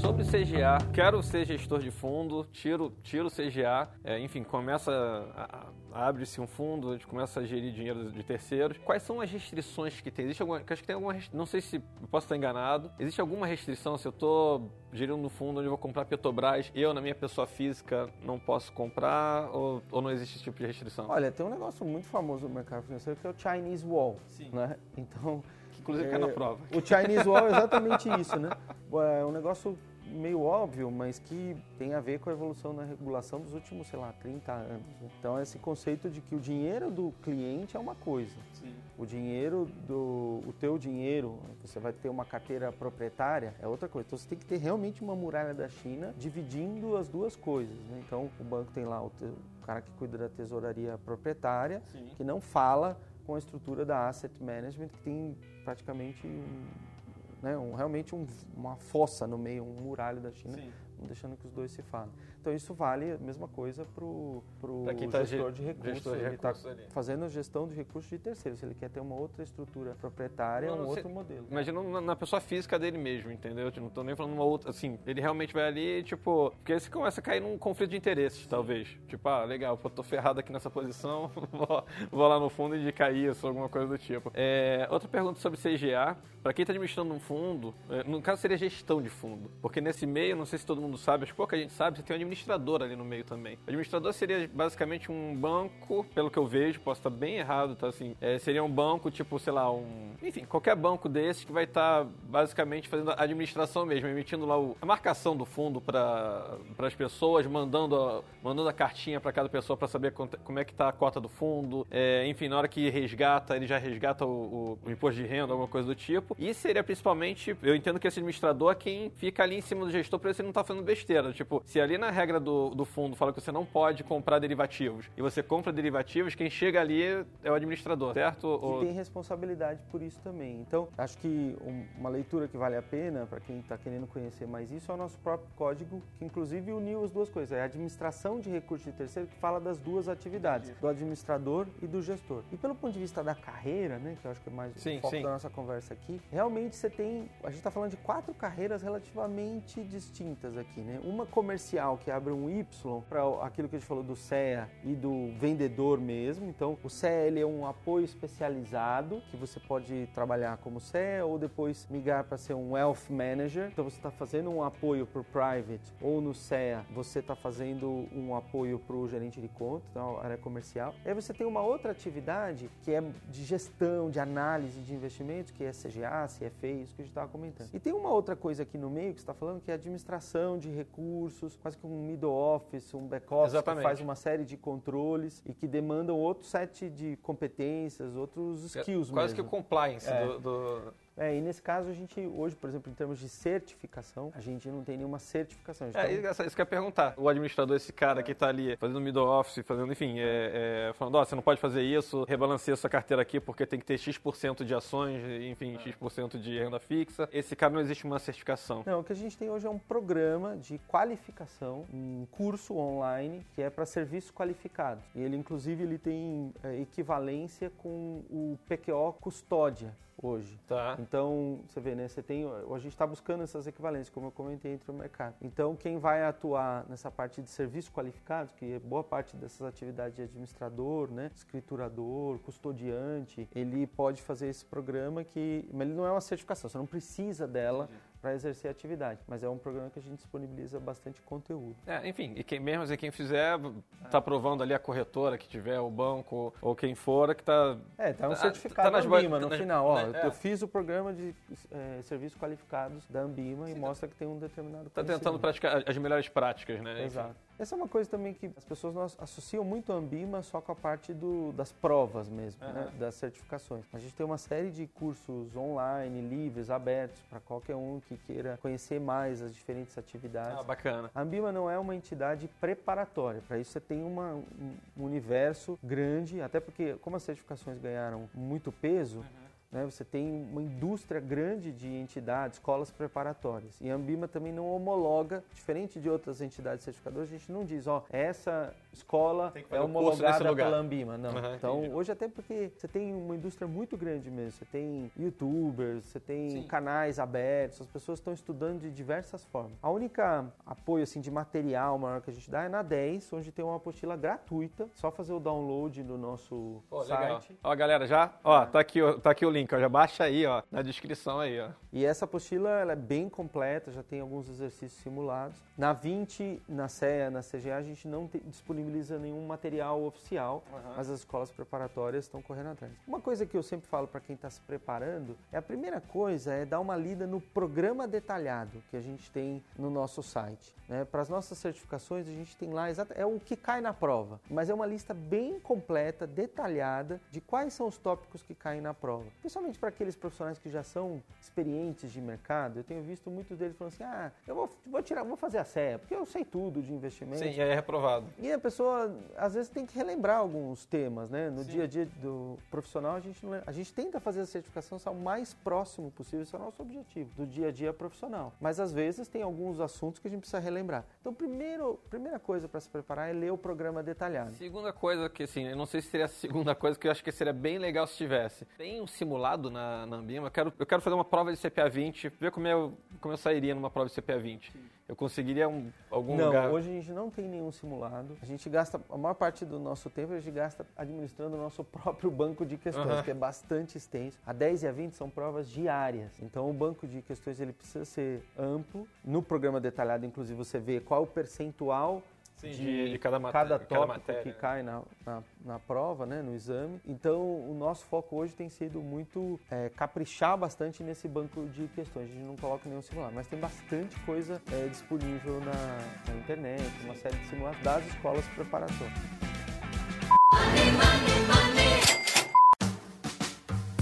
Sobre CGA, quero ser gestor de fundo, tiro, tiro o CGA, é, enfim, começa, a- a- abre-se um fundo, a gente começa a gerir dinheiro de terceiros. Quais são as restrições que tem? Existe alguma, que acho que tem alguma, não sei se eu posso estar enganado, existe alguma restrição se eu estou gerindo um fundo onde eu vou comprar Petrobras, eu, na minha pessoa física, não posso comprar ou, ou não existe esse tipo de restrição? Olha, tem um negócio muito famoso no mercado financeiro que é o Chinese Wall, né? Então, Inclusive cai na prova. O Chinese Wall é exatamente isso, né? [LAUGHS] É um negócio meio óbvio, mas que tem a ver com a evolução na regulação dos últimos, sei lá, 30 anos. Então, esse conceito de que o dinheiro do cliente é uma coisa. O dinheiro do... O teu dinheiro, você vai ter uma carteira proprietária, é outra coisa. Então, você tem que ter realmente uma muralha da China dividindo as duas coisas, né? Então, o banco tem lá o, te- o cara que cuida da tesouraria proprietária, que não fala com a estrutura da asset management, que tem praticamente um, né, um- realmente um- uma fossa no meio, um muralho da China não deixando que os dois se falem. Então isso vale a mesma coisa para o tá gestor ge- de recursos. gestor de ele está fazendo a gestão de recursos de terceiros. Se ele quer ter uma outra estrutura proprietária, Não, um não, outro se- modelo. Imagina na, na pessoa física dele mesmo, entendeu? Tipo, Não tô nem falando uma outra, assim, ele realmente vai ali, tipo, porque aí você começa a cair num conflito de interesses, talvez. Tipo, ah, legal, pô, tô ferrado aqui nessa posição, [LAUGHS] vou, vou lá no fundo indicar isso, alguma coisa do tipo. É, outra pergunta sobre CGA, para quem tá administrando um fundo, é, no caso seria gestão de fundo, porque nesse meio, não sei se todo mundo sabe, acho que pouca gente sabe, você tem um administrador ali no meio também. O administrador seria basicamente um banco, pelo que eu vejo, posso estar bem errado, tá assim, é, seria um banco tipo, sei lá, um, enfim, qualquer banco desses que vai estar basicamente fazendo a administração mesmo, emitindo lá o- a marcação do fundo para as pessoas, mandando a, mandando a cartinha para cada pessoa para saber como é que tá a cota do fundo, é, enfim, na hora que resgata, ele já resgata o, o- o imposto de renda, alguma coisa do tipo. E seria principalmente, eu entendo que esse administrador é quem fica ali em cima do gestor para ele não tá fazendo besteira. Tipo, se ali na regra do, do fundo fala que você não pode comprar derivativos e você compra derivativos, quem chega ali é o administrador, certo? E Ou- tem responsabilidade por isso também. Então, acho que um- uma leitura que vale a pena para quem está querendo conhecer mais isso é o nosso próprio código, que inclusive uniu as duas coisas. É a administração de recursos de terceiro que fala das duas atividades, do administrador e do gestor. E pelo ponto de vista da carreira, né, que eu acho que é mais Sim, o foco sim. da nossa conversa aqui, realmente você tem, a gente está falando de quatro carreiras relativamente distintas aqui, né? Uma comercial que abre um Y para aquilo que a gente falou do CEA e do vendedor mesmo. Então, o CEA ele é um apoio especializado que você pode trabalhar como CEA ou depois migrar para ser um Wealth Manager. Então, você está fazendo um apoio para o Private ou no CEA você está fazendo um apoio para o gerente de conta, então área comercial. Aí você tem uma outra atividade que é de gestão, de análise de investimentos, que é CGA, CFA, isso que a gente estava comentando. E tem uma outra coisa aqui no meio que está falando que é administração de recursos, quase que um middle office, um back office que Exatamente. faz uma série de controles e que demandam outro set de competências, outros skills Quase que o mesmo. compliance É. do- do, É, e nesse caso a gente hoje, por exemplo, em termos de certificação, a gente não tem nenhuma certificação. É, tá- isso isso que eu ia perguntar. O administrador, esse cara que tá ali fazendo middle office, fazendo, enfim, é, é, falando, ó, você não pode fazer isso, rebalanceia sua carteira aqui porque tem que ter X% de ações, enfim, X% de renda fixa. Esse cara não existe uma certificação. Não, o que a gente tem hoje é um programa de qualificação, um curso online que é para serviços qualificados. E ele, inclusive, ele tem é, equivalência com o PQO Custódia hoje. Tá. Então, você vê, né? Você tem, a gente está buscando essas equivalências, como eu comentei entre o mercado. Então, quem vai atuar nessa parte de serviços qualificados, que é boa parte dessas atividades de administrador, né, escriturador, custodiante, ele pode fazer esse programa que, mas ele não é uma certificação, você não precisa dela para exercer a atividade, mas é um programa que a gente disponibiliza bastante conteúdo. É, enfim, e quem, mesmo assim, quem fizer, tá provando ali a corretora que tiver, o banco, ou quem for, que tá... É, tá um Tá- certificado tá da nas bo- Ambima tá no nas- final. Ó, né, eu, é. eu fiz o programa de é, serviços qualificados da Ambima e mostra que tem um determinado Tá tentando praticar as melhores práticas, né? Enfim. Essa é uma coisa também que as pessoas não associam muito a Ambima só com a parte do- das provas mesmo, né, das certificações. A gente tem uma série de cursos online, livres, abertos, para qualquer um que queira conhecer mais as diferentes atividades. Ah, bacana. A Ambima não é uma entidade preparatória. Para isso você tem uma- um universo grande, até porque como as certificações ganharam muito peso, né, você tem uma indústria grande de entidades, escolas preparatórias. E a Ambima também não homologa, diferente de outras entidades certificadoras, a gente não diz, ó, essa escola Tem é homologada lugar. pela Ambima. Não. Aham, então, entendi. hoje até porque você tem uma indústria muito grande mesmo. Você tem youtubers, você tem canais abertos, as pessoas estão estudando de diversas formas. A única apoio assim de material maior que a gente dá é na 10, onde tem uma apostila gratuita, só fazer o download no nosso Pô, legal. site. Ó, galera, já, ó, tá aqui, ó, tá aqui o link, ó, já baixa aí, ó, na descrição aí, ó. E essa apostila ela é bem completa, já tem alguns exercícios simulados. Na 20, na CEA, na CGA, a gente não te- disponibiliza nenhum material oficial, mas as escolas preparatórias estão correndo atrás. Uma coisa que eu sempre falo para quem está se preparando é a primeira coisa é dar uma lida no programa detalhado que a gente tem no nosso site. Né? Para as nossas certificações, a gente tem lá exata, é o que cai na prova, mas é uma lista bem completa, detalhada de quais são os tópicos que caem na prova. Principalmente para aqueles profissionais que já são experientes de mercado, eu tenho visto muitos deles falando assim: ah, eu vou, vou tirar, vou fazer a CEA, porque eu sei tudo de investimento. Sim, e aí é reprovado. E a pessoa pessoa, às vezes, tem que relembrar alguns temas, né? No dia a dia do profissional, a gente, não, a gente tenta fazer a certificação ser o mais próximo possível, esse é o nosso objetivo, do dia a dia profissional. Mas, às vezes, tem alguns assuntos que a gente precisa relembrar. Então, primeiro, primeira coisa para se preparar é ler o programa detalhado. Segunda coisa que, assim, eu não sei se seria a segunda coisa, que eu acho que seria bem legal se tivesse. Tem um simulado na, na Ambima, eu quero, eu quero fazer uma prova de CPA 20, ver como eu, como eu sairia numa prova de CPA 20. Eu conseguiria um, algum Não, lugar... hoje a gente não tem nenhum simulado. A gente gasta, a maior parte do nosso tempo a gente gasta administrando o nosso [LAUGHS] próprio banco de questões, Aham. que é bastante extenso. A 10 e a 20 são provas diárias. Então o banco de questões ele precisa ser amplo. No programa detalhado, inclusive, você vê qual o percentual de, de cada, matéria, cada de cada tópico matéria. que cai na, na, na prova, né, no exame. Então, o nosso foco hoje tem sido muito é, caprichar bastante nesse banco de questões. A gente não coloca nenhum simulado, mas tem bastante coisa é, disponível na, na internet, uma série de simulados das escolas preparatórias.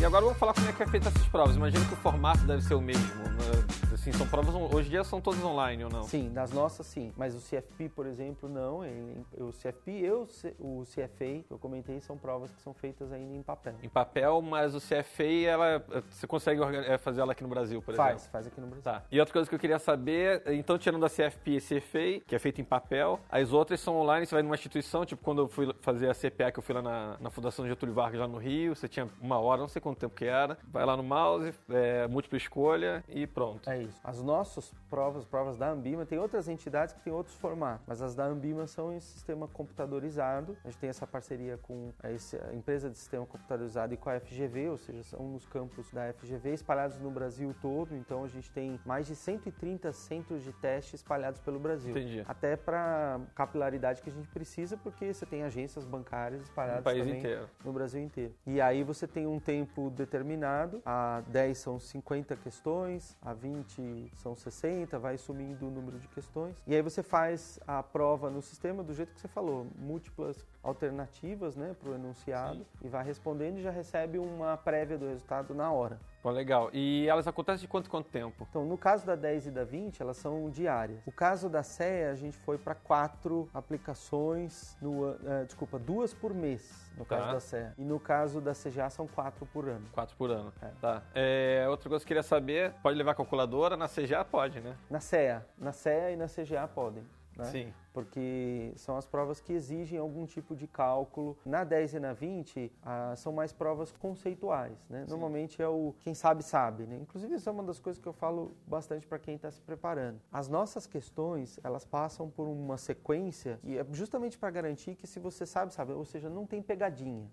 E agora vamos falar como é que é feita essas provas. Imagino que o formato deve ser o mesmo. né? Assim, são provas, hoje em dia são todas online ou não? Sim, das nossas sim, mas o CFP, por exemplo, não. Ele- o CFP e o CFA, que eu comentei, são provas que são feitas ainda em papel. Em papel, mas o CFA, ela, você consegue é, fazer ela aqui no Brasil, por Faz, exemplo? faz aqui no Brasil. Tá. E outra coisa que eu queria saber, então tirando a CFP e CFA, que é feita em papel, as outras são online, você vai numa instituição, tipo quando eu fui fazer a CPA, que eu fui lá na, na Fundação Getúlio Vargas, lá no Rio, você tinha uma hora, não sei quanto tempo que era, vai lá no mouse, é, múltipla escolha e pronto. É isso. As nossas provas, provas da Ambima, tem outras entidades que têm outros formatos, mas as da Ambima são em sistema computadorizado. A gente tem essa parceria com a, empresa de sistema computadorizado e com a FGV, ou seja, são nos campos da FGV espalhados no Brasil todo. Então a gente tem mais de 130 centros de teste espalhados pelo Brasil. Entendi. Até para capilaridade que a gente precisa, porque você tem agências bancárias espalhadas No país também inteiro. no Brasil inteiro. E aí você tem um tempo determinado, a 10 são 50 questões, a 20 são 60, vai sumindo o número de questões. E aí você faz a prova no sistema do jeito que você falou, múltiplas alternativas né, para o enunciado, e vai respondendo e já recebe uma prévia do resultado na hora. Bom, legal. E elas acontecem de quanto quanto tempo? Então, no caso da 10 e da 20, elas são diárias. O caso da CEA, a gente foi para quatro aplicações, no, eh, desculpa, duas por mês, no caso Tá. da CEA. E no caso da CGA, são quatro por ano. Quatro por ano. É. Tá. É, outra coisa que eu queria saber, pode levar calculadora? Na CGA pode, né? Na CEA, na CEA e na CGA podem. Né? Sim. Porque são as provas que exigem algum tipo de cálculo. Na 10 e na 20, ah, são mais provas conceituais, né? Normalmente é o quem sabe, sabe, né? Inclusive, isso é uma das coisas que eu falo bastante para quem está se preparando. As nossas questões, elas passam por uma sequência e é justamente para garantir que se você sabe, sabe, ou seja, não tem pegadinha.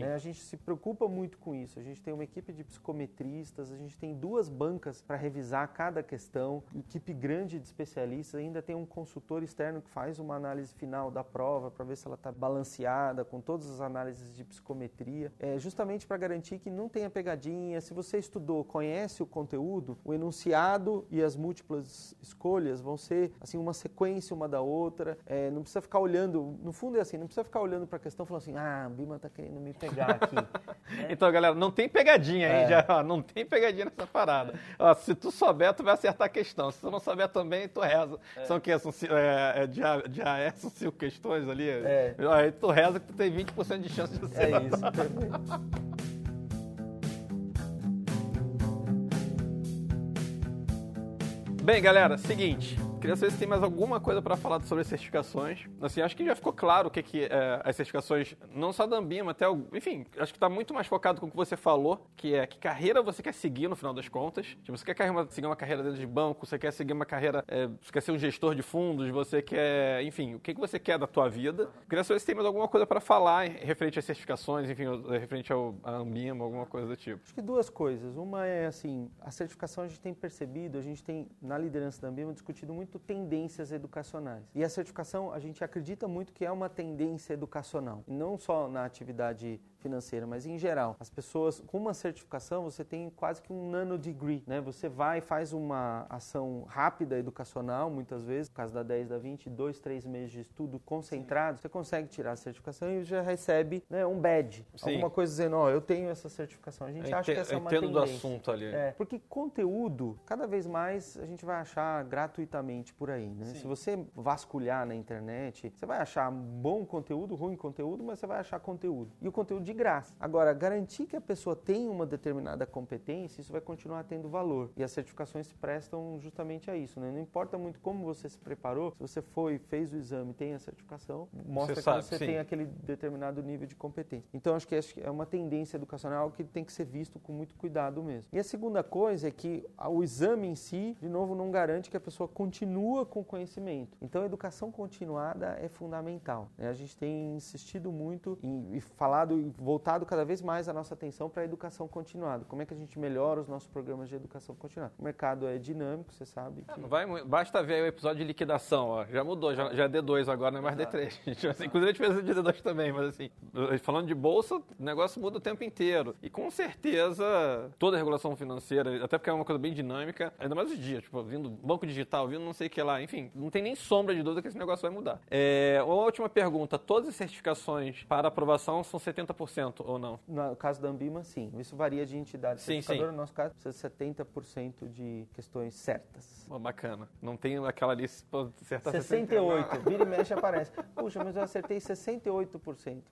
Né? A gente se preocupa muito com isso. A gente tem uma equipe de psicometristas, a gente tem duas bancas para revisar cada questão, equipe grande de especialistas, ainda tem um consultor externo que faz uma análise final da prova para ver se ela está balanceada com todas as análises de psicometria, é justamente para garantir que não tenha pegadinha. Se você estudou, conhece o conteúdo, o enunciado e as múltiplas escolhas vão ser assim uma sequência uma da outra. É, não precisa ficar olhando, no fundo é assim, não precisa ficar olhando para a questão falando assim, ah, a Bima está querendo me pegar aqui. Então, galera, não tem pegadinha aí, É. já, ó, não tem pegadinha nessa parada. Ó, se tu souber, tu vai acertar a questão. Se tu não souber também, tu reza. São o quê? São, é, é, de, A, de AE são cinco questões ali? É. Aí tu reza que tu tem 20% de chance de É acertar. isso, perfeito. Bem, galera, seguinte. Queria saber se tem mais alguma coisa para falar sobre as certificações. Assim, acho que já ficou claro o que, que é, as certificações, não só da Ambima, até o, Enfim, acho que está muito mais focado com o que você falou, que é que carreira você quer seguir no final das contas. Tipo, você quer seguir uma carreira dentro de banco, você quer seguir uma carreira. é, você quer ser um gestor de fundos, você quer. Enfim, o que, que você quer da tua vida. Queria saber se tem mais alguma coisa para falar referente às certificações, enfim, ou- referente ao à Ambima, alguma coisa do tipo. Acho que duas coisas. Uma é assim, a certificação a gente tem percebido, a gente tem na liderança da Ambima discutido muito tendências educacionais. E a certificação a gente acredita muito que é uma tendência educacional, não só na atividade financeira, mas em geral, as pessoas com uma certificação, você tem quase que um nano degree, né? Você vai e faz uma ação rápida educacional, muitas vezes, por causa da 10, da 20, dois, três meses de estudo concentrado, você consegue tirar a certificação e já recebe né, um badge, Sim. alguma coisa dizendo, ó, eu tenho essa certificação. A gente Eu acha que essa é uma entendo do tendência. assunto ali. É, porque conteúdo, cada vez mais a gente vai achar gratuitamente por aí, né? Se você vasculhar na internet, você vai achar bom conteúdo, ruim conteúdo, mas você vai achar conteúdo. E o conteúdo de graça. Agora, garantir que a pessoa tem uma determinada competência, isso vai continuar tendo valor. E as certificações se prestam justamente a isso, né? Não importa muito como você se preparou, se você foi, fez o exame, tem a certificação, mostra que sabe, você sim. tem aquele determinado nível de competência. Então, acho que é uma tendência educacional que tem que ser visto com muito cuidado mesmo. E a segunda coisa é que o exame em si, de novo, não garante que a pessoa continua com o conhecimento. Então, a educação continuada é fundamental. né? A gente tem insistido muito em, e falado e voltado cada vez mais a nossa atenção para a educação continuada. Como é que a gente melhora os nossos programas de educação continuada? O mercado é dinâmico, você sabe. que- Não vai, basta ver aí o episódio de liquidação, ó. Já mudou, já, já é D2 agora, não é mais D3. [LAUGHS] Gente, assim, inclusive a gente fez o de D2 também, mas assim, falando de bolsa, o negócio muda o tempo inteiro. E com certeza, toda a regulação financeira, até porque é uma coisa bem dinâmica, ainda mais os dias, tipo, vindo banco digital, vindo não sei o que lá, enfim, não tem nem sombra de dúvida que esse negócio vai mudar. É, uma última pergunta, todas as certificações para aprovação são 70% ou não? No caso da Ambima, sim. Isso varia de entidade Sim, certificadora. sim. No nosso caso, precisa de 70% de questões certas. Pô, bacana. Não tem aquela ali, certa 68. Vira e mexe aparece. Puxa, mas eu acertei 68%.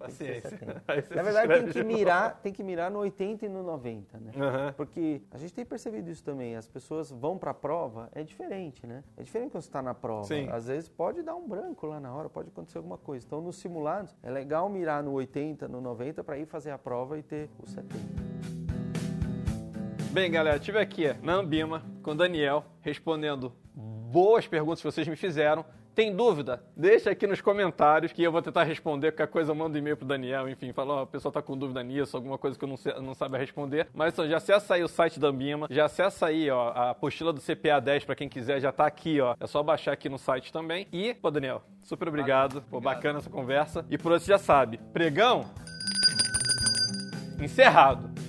Paciência. 70. Aí você Na verdade, tem que mirar, tem que mirar no 80 e no 90, né? Aham. Porque a gente tem percebido isso também. As pessoas vão para a prova, é diferente, né? É diferente quando você está na prova. Sim. Às vezes pode dar um branco lá na hora, pode acontecer alguma coisa. Então, nos simulados, é legal mirar no 80, no 90 para ir fazer a prova e ter o 70. Bem, galera, estive aqui na Ambima com o Daniel respondendo boas perguntas que vocês me fizeram. Tem dúvida? Deixa aqui nos comentários que eu vou tentar responder. Qualquer coisa, eu mando um e-mail pro Daniel. Enfim, fala, ó, a pessoa tá com dúvida nisso, alguma coisa que eu não, sei, não sabe responder. Mas então, já acessa aí o site da Ambima, já acessa aí, ó, a apostila do CPA 10 para quem quiser, já tá aqui, ó. É só baixar aqui no site também. E, pô, Daniel, super obrigado. Pô, bacana essa conversa. E por hoje você já sabe, pregão encerrado.